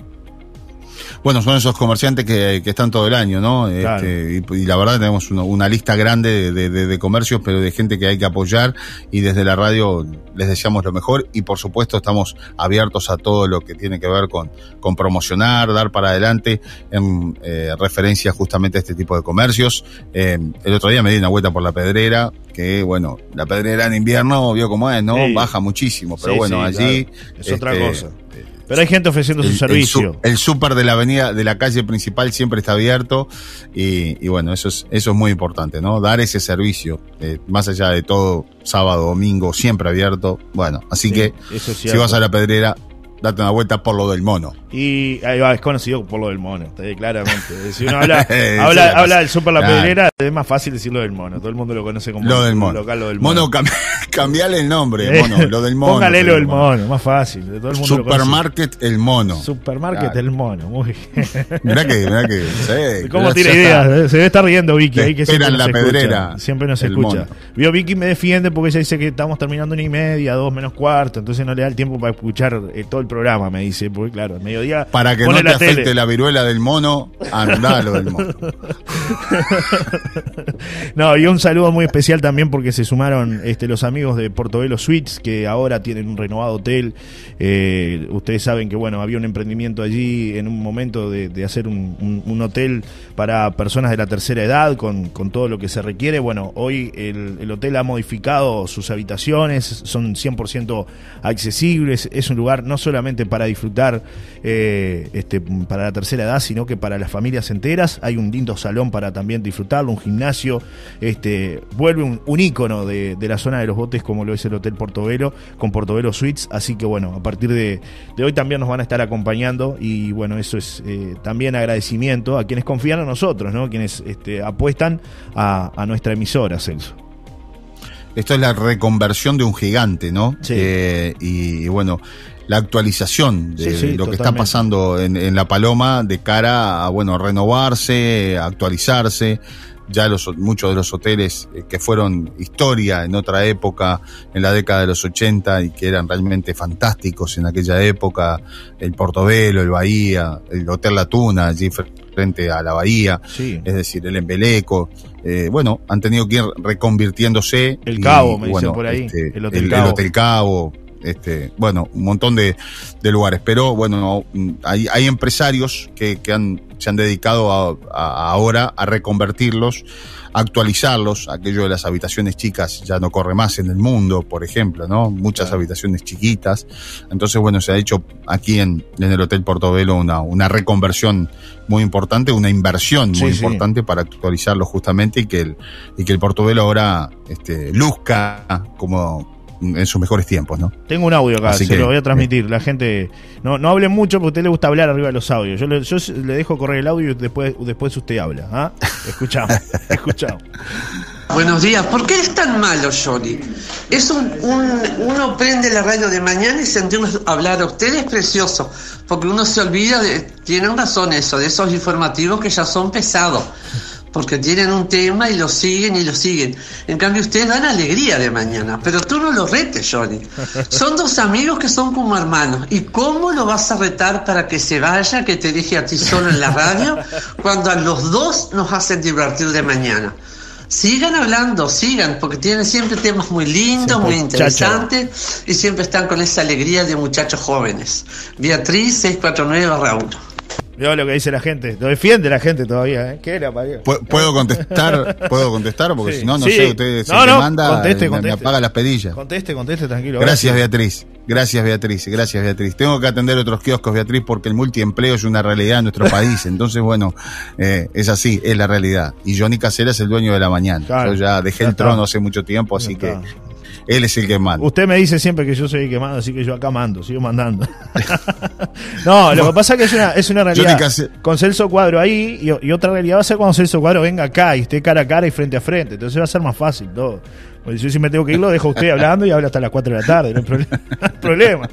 Bueno, son esos comerciantes que, están todo el año, ¿no? Este, y, la verdad tenemos una, lista grande de, comercios, pero de gente que hay que apoyar y desde la radio les deseamos lo mejor y por supuesto estamos abiertos a todo lo que tiene que ver con, con promocionar, dar para adelante en eh, referencia justamente a este tipo de comercios. Eh, el otro día me di una vuelta por la pedrera, que bueno, la pedrera en invierno, vio cómo es, ¿no? Baja muchísimo, pero bueno, allí... Es otra este, cosa pero hay gente ofreciendo su servicio. El, súper de la avenida, de la calle principal siempre está abierto y, bueno, eso es, eso es muy importante, ¿no? Dar ese servicio, eh, más allá de todo, sábado, domingo, siempre abierto. Bueno, así que si vas a la pedrera, date una vuelta por lo del mono. Y ahí va, es conocido por lo del mono, claramente. Si uno habla, habla, habla del Super La Pedrera, es más fácil decirlo del mono. Todo el mundo lo conoce como lo del mono. Local, lo del mono. mono cambiale el nombre, eh, mono, lo del mono. Póngale lo del mono, más fácil. Todo el mundo Supermarket el mono. Supermarket el mono, muy bien. Mirá que, mirá que. Sí, ¿Cómo tiene ideas? Se debe estar riendo Vicky ahí que siempre la pedrera. siempre nos escucha. Vio Vicky me defiende porque ella dice que estamos terminando una y media, dos menos cuarto, entonces no le da el tiempo para escuchar eh, todo el programa, me dice, porque claro, al mediodía. Para que no te afecte la viruela del mono, andalo del mono. no, y un saludo muy especial también porque se sumaron este, los amigos de Portobelo Suites, que ahora tienen un renovado hotel. Eh, ustedes saben que, bueno, había un emprendimiento allí en un momento de, hacer un, hotel para personas de la tercera edad, con, todo lo que se requiere. Bueno, hoy el, hotel ha modificado sus habitaciones, son 100% accesibles, es un lugar no solamente para disfrutar eh, este, para la tercera edad, sino que para las familias enteras. Hay un lindo salón para también disfrutarlo, un gimnasio. Este, vuelve un, un ícono de, la zona de los botes como lo es el Hotel Portobelo, con Portobelo Suites. Así que bueno, a partir de, hoy también nos van a estar acompañando y bueno, eso es eh, también agradecimiento a quienes confían en nosotros, ¿no? quienes este, apuestan a, nuestra emisora, Celso. Esto es la reconversión de un gigante, ¿no? Sí. Eh, y bueno, la actualización de lo que está pasando en, La Paloma de cara a, bueno, renovarse, actualizarse. Ya los, muchos de los hoteles eh, que fueron historia en otra época, en la década de los 80 y que eran realmente fantásticos en aquella época, el Portobelo, el Bahía, el Hotel La Tuna, allí frente a la Bahía, es decir, el Embeleco, eh, bueno, han tenido que ir reconvirtiéndose. El Cabo, me dicen por ahí. Este, el Hotel Cabo este, bueno, un montón de, lugares. Pero bueno, hay, hay empresarios que, han, se han dedicado ahora a reconvertirlos, a actualizarlos. Aquello de las habitaciones chicas ya no corre más en el mundo, por ejemplo, ¿no? Muchas habitaciones chiquitas. Entonces, bueno, se ha hecho aquí en, en el Hotel Portobelo una, una reconversión muy importante, una inversión muy importante para actualizarlo justamente y que el, y que el Portobelo ahora este, luzca como en sus mejores tiempos, ¿no? Tengo un audio acá, se lo voy a transmitir. La gente no, no hable mucho porque a usted le gusta hablar arriba de los audios. Yo le, yo le dejo correr el audio y después, después usted habla. ¿ah? Escuchamos, escuchamos. Buenos días. ¿Por qué es tan malo, Johnny? Es un, uno prende la radio de mañana y sentimos hablar a ustedes precioso, porque uno se olvida de, tienen razón eso, de esos informativos que ya son pesados porque tienen un tema y lo siguen y lo siguen. En cambio, ustedes dan alegría de mañana, pero tú no lo retes, Johnny. Son dos amigos que son como hermanos. ¿Y cómo lo vas a retar para que se vaya, que te deje a ti solo en la radio, cuando a los dos nos hacen divertir de mañana? Sigan hablando, sigan, porque tienen siempre temas muy lindos, muy interesantes y siempre están con esa alegría de muchachos jóvenes. Beatriz 649 1. Veo lo que dice la gente. Lo defiende la gente todavía, ¿eh? ¿Qué era, ¿Puedo contestar? ¿Puedo contestar? Porque si no, no sé, usted se no, manda, conteste, me, apaga las pedillas. Conteste, conteste, tranquilo. Gracias, Beatriz. Gracias, Beatriz. Gracias, Beatriz. Tengo que atender otros kioscos, Beatriz, porque el multiempleo es una realidad en nuestro país. Entonces, bueno, eh, es así, es la realidad. Y Johnny Casera es el dueño de la mañana. yo ya dejé el trono hace mucho tiempo, así que él es el que manda. Usted me dice siempre que yo soy el que manda, así que yo acá mando, sigo mandando. no, lo que pasa es que es una, es una realidad. Con Celso Cuadro ahí, y, otra realidad va a ser cuando Celso Cuadro venga acá y esté cara a cara y frente a frente. Entonces va a ser más fácil todo. Porque yo si me tengo que ir, lo dejo usted hablando y habla hasta las 4 de la tarde, no hay problema.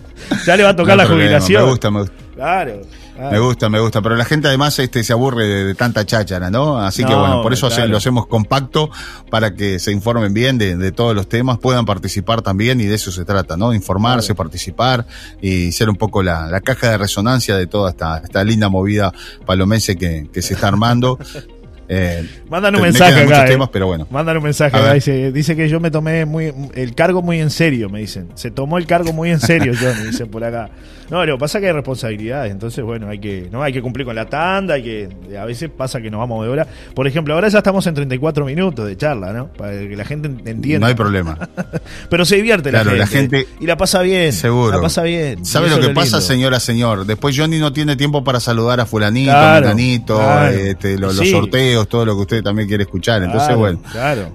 Ya le va a tocar la jubilación. Me gusta, me gusta. Claro. Me gusta, me gusta. Pero la gente además este, se aburre de, tanta cháchara, ¿no? Así que bueno, por eso lo hacemos compacto para que se informen bien de, todos los temas, puedan participar también y de eso se trata, ¿no? Informarse, participar y ser un poco la, caja de resonancia de toda esta, esta linda movida palomense que, que se está armando. Eh, Mandan un mensaje acá. Eh. pero bueno. Mandan un mensaje acá. Dice, dice que yo me tomé muy, el cargo muy en serio, me dicen. Se tomó el cargo muy en serio, yo, me dicen por acá. No, lo que pasa es que hay responsabilidades. Entonces, bueno, hay que, no, hay que cumplir con la tanda. Hay que, a veces pasa que nos vamos de hora. Por ejemplo, ahora ya estamos en 34 minutos de charla, ¿no? Para que la gente entienda. No hay problema. pero se divierte la, gente, la gente. Y la pasa bien. Seguro. La pasa bien. ¿Sabe lo que pasa, señora, señor? Después Johnny no tiene tiempo para saludar a fulanito, a este, los sorteos, todo lo que usted también quiere escuchar. Entonces, bueno. Eh, claro.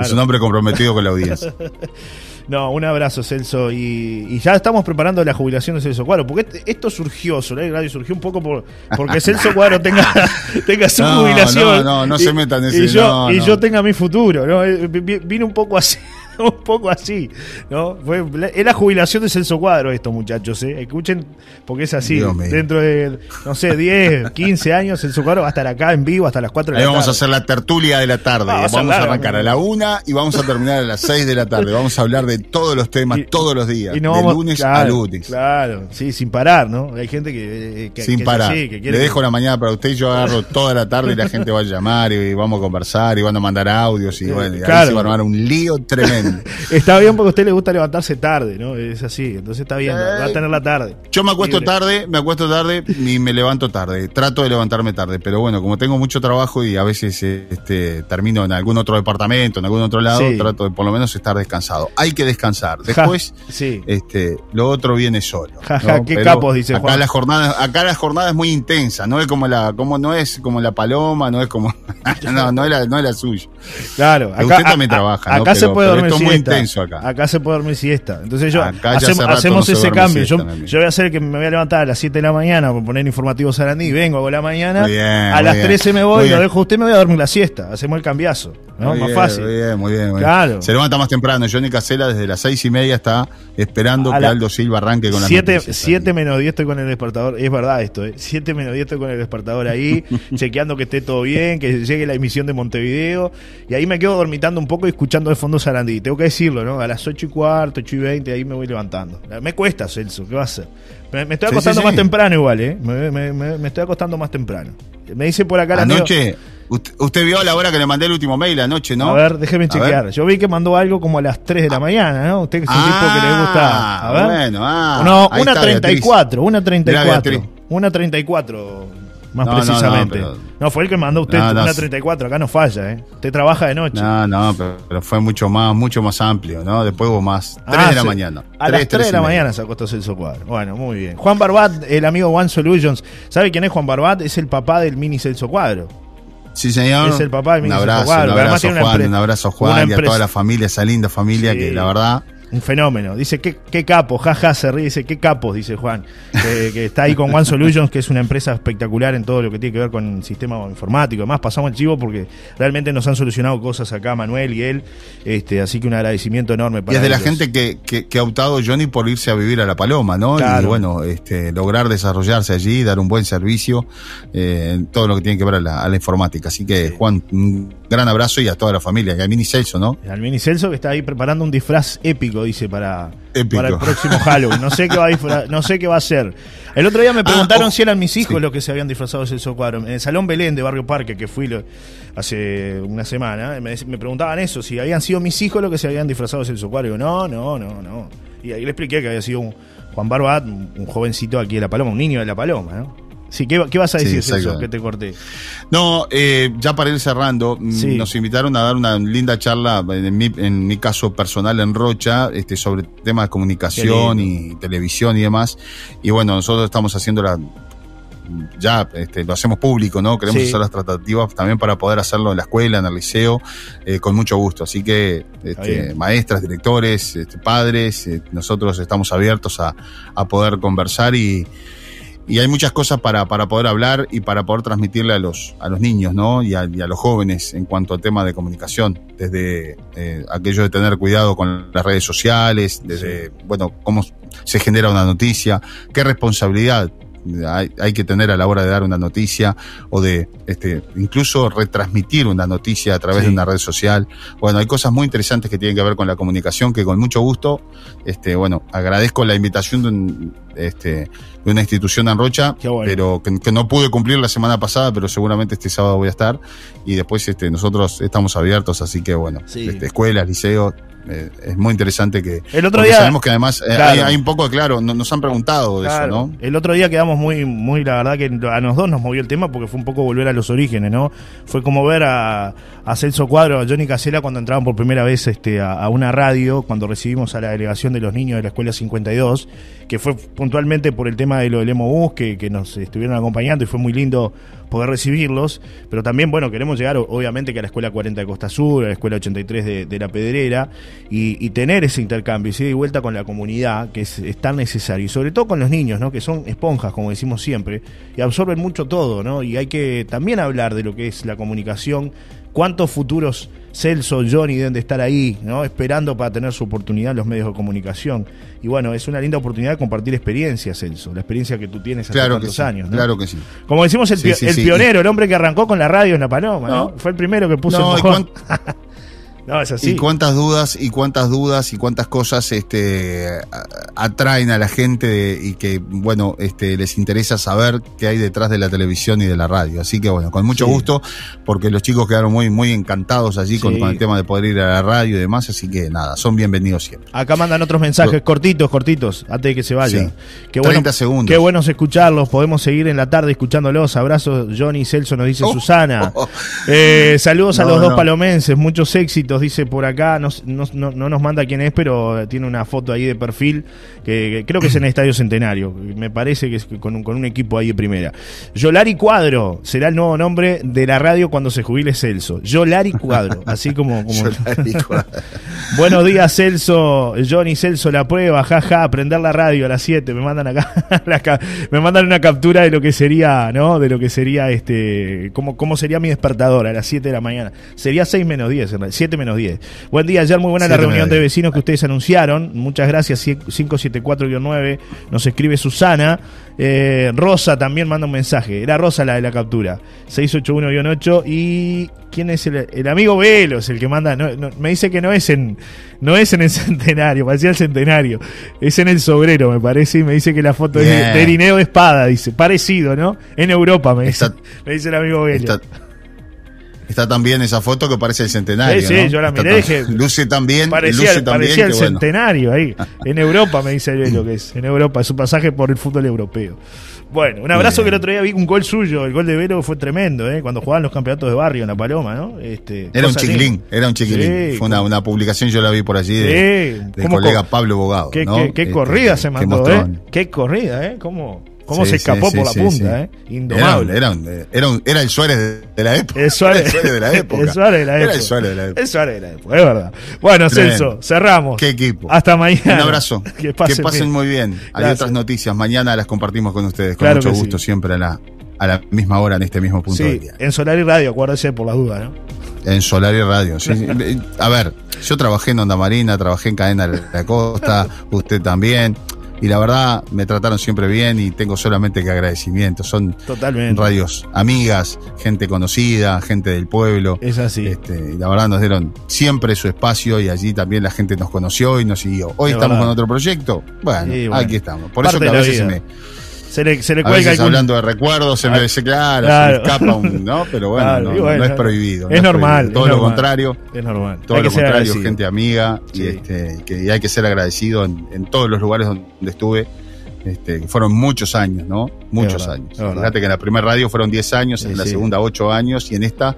Es un hombre comprometido con la audiencia. No, un abrazo, Celso. Y, ya estamos preparando la jubilación de Celso Cuadro. Porque esto surgió, Solar Radio surgió un poco por, porque Celso Cuadro tenga, tenga su jubilación. No, no, no se metan en ese Y yo, y yo tenga mi futuro. ¿no? Eh, vino un poco así. un poco así, ¿no? Fue, es la jubilación de Celso Cuadro esto, muchachos, ¿eh? Escuchen, porque es así. Dentro de, no sé, 10, 15 años, Celso Cuadro va a estar acá en vivo hasta las 4 de la tarde. vamos a hacer la tertulia de la tarde. vamos, a arrancar a la 1 y vamos a terminar a las 6 de la tarde. Vamos a hablar de todos los temas, todos los días. de lunes a lunes. Claro, sí, sin parar, ¿no? Hay gente que... sin parar. Le dejo la mañana para usted y yo agarro toda la tarde y la gente va a llamar y vamos a conversar y van a mandar audios y bueno, y ahí se va a armar un lío tremendo. Está bien porque a usted le gusta levantarse tarde, ¿no? Es así, entonces está bien, va a tener la tarde. Yo me acuesto tarde, me acuesto tarde y me levanto tarde. Trato de levantarme tarde, pero bueno, como tengo mucho trabajo y a veces este, termino en algún otro departamento, en algún otro lado, trato de por lo menos estar descansado. Hay que descansar. Después, este, lo otro viene solo. qué capos, dice acá La jornada, acá la jornada es muy intensa, no es como la, como no es como la paloma, no es como, no, no es la, no es la suya. Claro, acá, usted también trabaja, acá se puede dormir muy intenso acá. Acá se puede dormir siesta. Entonces yo hacemos, ese cambio. Yo, yo, voy a hacer que me voy a levantar a las 7 de la mañana por poner informativo Sarandí, vengo, hago la mañana, a las 13 me voy, lo dejo usted, me voy a dormir la siesta. Hacemos el cambiazo. ¿no? Más fácil. Muy bien, muy bien. Claro. Se levanta más temprano. Johnny Casela desde las 6 y media está esperando que Aldo Silva arranque con la 7 menos 10 estoy con el despertador. Es verdad esto, ¿eh? 7 menos 10 estoy con el despertador ahí, chequeando que esté todo bien, que llegue la emisión de Montevideo. Y ahí me quedo dormitando un poco y escuchando de fondo Sarandí. Tengo que decirlo, ¿no? A las 8 y cuarto, 8 y 20, ahí me voy levantando. Me cuesta, Celso, ¿qué va a hacer? Me, estoy acostando más temprano igual, ¿eh? Me, estoy acostando más temprano. Me dice por acá la Anoche, usted, vio a la hora que le mandé el último mail anoche, ¿no? A ver, déjeme chequear. Yo vi que mandó algo como a las 3 de la ah. mañana, ¿no? Usted que es un tipo que le gusta. A ver. Bueno, ah, no, una 34, una 34. Una 34 más precisamente. No, fue el que mandó usted una 34, acá no falla, ¿eh? Usted trabaja de noche. No, no, pero, fue mucho más mucho más amplio, ¿no? Después hubo más. 3 ah, de la mañana. A las 3, de la mañana se acostó Celso Cuadro. Bueno, muy bien. Juan Barbat, el amigo One Solutions. ¿Sabe quién es Juan Barbat? Es el papá del mini Celso Cuadro. Sí, señor. Es el papá del mini un abrazo, Celso Cuadro. Un abrazo, Juan, un abrazo, Juan, y a toda la familia, esa linda familia que la verdad un fenómeno. Dice, qué, qué capo, jaja, se ríe, dice, qué capos, dice Juan, que, está ahí con One Solutions, que es una empresa espectacular en todo lo que tiene que ver con el sistema informático. Además, pasamos el chivo porque realmente nos han solucionado cosas acá, Manuel y él, este, así que un agradecimiento enorme para Y es de la gente que, que, ha optado, Johnny, por irse a vivir a La Paloma, ¿no? Y bueno, este, lograr desarrollarse allí, dar un buen servicio eh, en todo lo que tiene que ver a la, informática. Así que, Juan, un gran abrazo y a toda la familia, y al Mini Celso, ¿no? Al Mini Celso que está ahí preparando un disfraz épico dice, para, para el próximo Halloween. No sé qué va a no sé qué va a ser. El otro día me ah, preguntaron oh, si eran mis hijos los que se habían disfrazado de Celso Cuadro. En el Salón Belén de Barrio Parque, que fui hace una semana, me, preguntaban eso, si habían sido mis hijos los que se habían disfrazado de Celso Cuadro. no, no, no, no. Y ahí le expliqué que había sido un Juan Barbat, un jovencito aquí de La Paloma, un niño de La Paloma, ¿no? Sí, ¿qué, vas a decir eso que te corté? No, eh, ya para ir cerrando, mm, nos invitaron a dar una linda charla, en mi, en mi caso personal en Rocha, este, sobre temas de comunicación y televisión y demás. Y bueno, nosotros estamos haciendo la ya este, lo hacemos público, ¿no? Queremos hacer las tratativas también para poder hacerlo en la escuela, en el liceo, eh, con mucho gusto. Así que este, maestras, directores, este, padres, eh, nosotros estamos abiertos a, a poder conversar y, y hay muchas cosas para, para poder hablar y para poder transmitirle a los, a los niños, ¿no? Y a, los jóvenes en cuanto al tema de comunicación, desde eh, aquello de tener cuidado con las redes sociales, desde, bueno, cómo se genera una noticia, qué responsabilidad hay, hay, que tener a la hora de dar una noticia o de este, incluso retransmitir una noticia a través sí. de una red social. Bueno, hay cosas muy interesantes que tienen que ver con la comunicación que con mucho gusto, este, bueno, agradezco la invitación de, un, este, de una institución en Rocha, bueno. pero que, que, no pude cumplir la semana pasada, pero seguramente este sábado voy a estar. Y después este, nosotros estamos abiertos, así que bueno, sí. este, escuelas, liceos, eh, es muy interesante que el otro día sabemos que además eh, claro. hay, hay, un poco claro no, nos han preguntado de claro. eso no el otro día quedamos muy muy la verdad que a los dos nos movió el tema porque fue un poco volver a los orígenes no fue como ver a, a Celso Cuadro a Johnny Casela cuando entraban por primera vez este a, a, una radio cuando recibimos a la delegación de los niños de la escuela 52 que fue puntualmente por el tema de lo del Emo Bus que, que nos estuvieron acompañando y fue muy lindo poder recibirlos, pero también, bueno, queremos llegar obviamente que a la Escuela 40 de Costa Sur, a la Escuela 83 de, de La Pedrera, y, tener ese intercambio, y de vuelta con la comunidad, que es, es, tan necesario, y sobre todo con los niños, ¿no? que son esponjas, como decimos siempre, y absorben mucho todo, ¿no? y hay que también hablar de lo que es la comunicación, cuántos futuros Celso, Johnny deben de estar ahí, ¿no? Esperando para tener su oportunidad en los medios de comunicación. Y bueno, es una linda oportunidad de compartir experiencias, Celso, la experiencia que tú tienes hace claro tantos sí, años, ¿no? Claro que sí. Como decimos, el, sí, sí, el pionero, el hombre que arrancó con la radio en La Paloma, ¿no? ¿no? Fue el primero que puso no, el mojón. No, es así. Y cuántas dudas, y cuántas dudas, y cuántas cosas este, atraen a la gente de, y que, bueno, este, les interesa saber qué hay detrás de la televisión y de la radio. Así que, bueno, con mucho sí. gusto, porque los chicos quedaron muy, muy encantados allí sí. con, con, el tema de poder ir a la radio y demás. Así que, nada, son bienvenidos siempre. Acá mandan otros mensajes cortitos, cortitos, antes de que se vayan. Qué bueno, 30 segundos. Qué buenos escucharlos. Podemos seguir en la tarde escuchándolos. Abrazos, Johnny Celso, nos dice oh, Susana. Oh, oh. Eh, saludos no, a los no. dos palomenses. Muchos éxitos, dice por acá no, no, no, nos manda quién es, pero tiene una foto ahí de perfil que, que creo que es en el Estadio Centenario. Me parece que es con un, con un, equipo ahí de primera. Yolari Cuadro será el nuevo nombre de la radio cuando se jubile Celso. Yolari Cuadro, así como. como... Buenos días, Celso. Johnny Celso, la prueba, jaja, aprender la radio a las 7. Me mandan acá, me mandan una captura de lo que sería, ¿no? De lo que sería este. Cómo, cómo sería mi despertador a las 7 de la mañana. Sería 6 menos 10, 7 menos 10. Buen día, ayer muy buena la reunión de vecinos que ustedes anunciaron. Muchas gracias, 574-9. Nos escribe Susana. Eh, Rosa también manda un mensaje. Era Rosa la de la captura. 681-8. Y. ¿Quién es el, el amigo Velo? Es el que manda. No, no, me dice que no es en. No es en el centenario, parecía el centenario. Es en el sobrero, me parece. Y me dice que la foto yeah. es de, de Irineo Espada, dice. Parecido, ¿no? En Europa, me dice, me dice el amigo Velo. Está Está también esa foto que parece el centenario. Sí, sí, ¿no? yo la miré dije. Luce también. Parecía, luce también parecía el bueno. centenario ahí. En Europa me dice lo que es. En Europa, es un pasaje por el fútbol europeo. Bueno, un abrazo Bien. que el otro día vi un gol suyo, el gol de Vero fue tremendo, ¿eh? cuando jugaban los campeonatos de barrio en La Paloma, ¿no? Este, era un chiquilín, era un chiquilín. Sí, fue una, una, publicación, yo la vi por allí de, sí, del colega Pablo Bogado. Qué, ¿no? qué, qué este, corrida se mandó, ¿eh? Qué corrida, ¿eh? ¿Cómo? ¿Cómo sí, se escapó sí, por la punta, eh? Indomable. Era, era, era, era, el Suárez de la época. El Suárez, el Suárez de la época. el Suárez de la época. Era el Suárez de la época. El Suárez de la época, es verdad. Bueno, Tremendo. Celso, cerramos. Qué equipo. Hasta mañana. Un abrazo. Que pasen, que pasen muy bien. Hay Gracias. otras noticias. Mañana las compartimos con ustedes. Con claro mucho gusto, siempre a la, a la misma hora, en este mismo punto del día. En Solar y Radio, acuérdese por las dudas, ¿no? En Solar y Radio, sí. a ver, yo trabajé en Onda Marina, trabajé en Cadena de la Costa, usted también y la verdad me trataron siempre bien y tengo solamente que agradecimiento. Son Totalmente. radios amigas, gente conocida, gente del pueblo. Es así. Este, y la verdad nos dieron siempre su espacio y allí también la gente nos conoció y nos siguió. Hoy estamos verdad. con otro proyecto. Bueno, sí, bueno, aquí estamos. Por Parte eso que a veces se me se le, se le cuelga a veces hablando de recuerdos se me dice claro, claro. se me escapa un no pero bueno, claro, no, bueno no, es prohibido es, no normal es todo es lo normal, contrario es normal todo hay lo contrario gente amiga sí. y este que y hay que ser agradecido en, en, todos los lugares donde estuve este, fueron muchos años, ¿no? Muchos verdad, años. Fíjate que en la primera radio fueron 10 años, sí, en la sí. segunda 8 años y en esta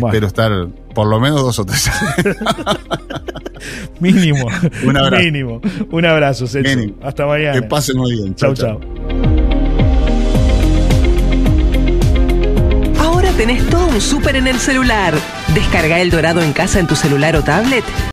bueno. espero estar por lo menos dos o tres años. mínimo. Un abrazo. Mínimo. Un abrazo, Celso. Hasta mañana. Que pasen muy bien. Chau, chau. Tenés todo un súper en el celular. Descarga el Dorado en casa en tu celular o tablet